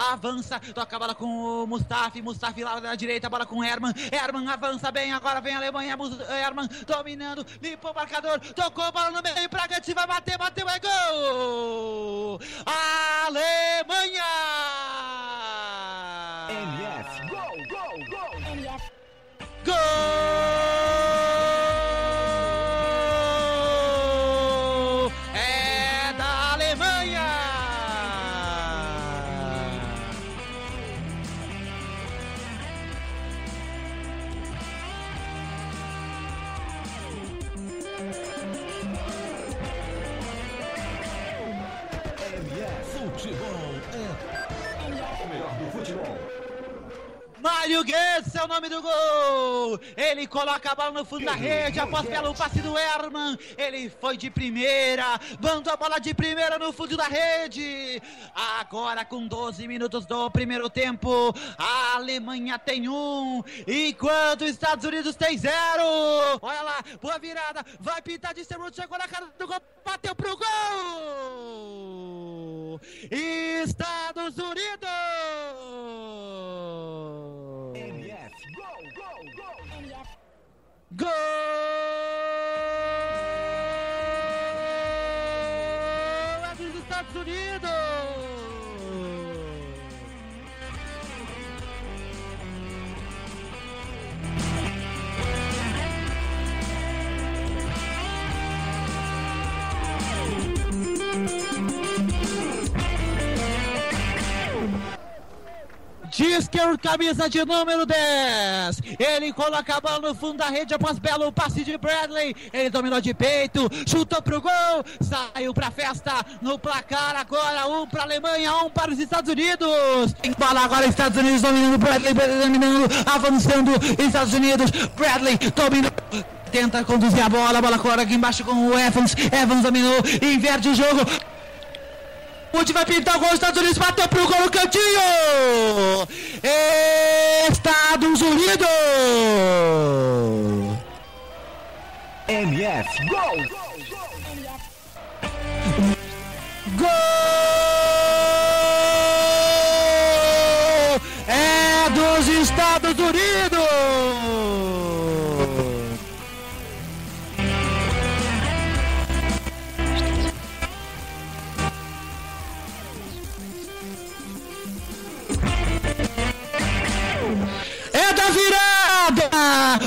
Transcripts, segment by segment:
avança, toca a bola com o Mustafi, Mustafi lá na direita, bola com Herman, Herman avança bem, agora vem a Alemanha, Herman dominando, limpou o marcador, tocou a bola no meio, pra Gantz vai bater, bateu, é gol! Alemanha! MF, gol, gol, gol! MF. MF, futebol é o melhor do futebol. Mário Guedes é o nome do gol! Ele coloca a bola no fundo da rede após belo passe do Herman. Ele foi de primeira, mandou a bola de primeira no fundo da rede. Agora, com 12 minutos do primeiro tempo, a Alemanha tem um, enquanto os Estados Unidos tem zero. Olha lá, boa virada, vai pintar de Sterwood, chegou na cara do gol, bateu pro gol! Estados Unidos! MF, gol, gol, gol! MF. Gol! É dos Estados Unidos! Disker, camisa de número 10. Ele coloca a bola no fundo da rede após belo passe de Bradley. Ele dominou de peito, chutou pro gol, saiu pra festa no placar. Agora um pra Alemanha, um para os Estados Unidos. Tem bola agora, Estados Unidos dominando Bradley, dominando, avançando. Estados Unidos, Bradley dominou. Tenta conduzir a bola, a bola agora aqui embaixo com o Evans. Evans dominou, inverte o jogo. Onde vai pintar o gol, Estados Unidos bateu pro gol no cantinho! Estados Unidos! MF, gol! Gol! É dos Estados Unidos!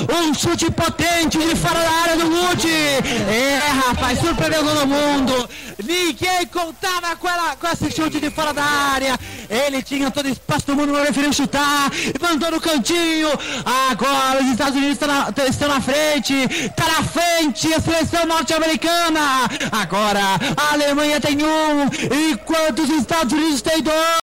Um chute potente de fora da área do Wood! É, rapaz, surpreendeu todo mundo! Ninguém contava com, ela, com esse chute de fora da área! Ele tinha todo espaço do mundo para preferir chutar, mandou no cantinho! Agora os Estados Unidos estão na, estão na frente! Está na frente a seleção norte-americana! Agora a Alemanha tem um, enquanto os Estados Unidos têm dois!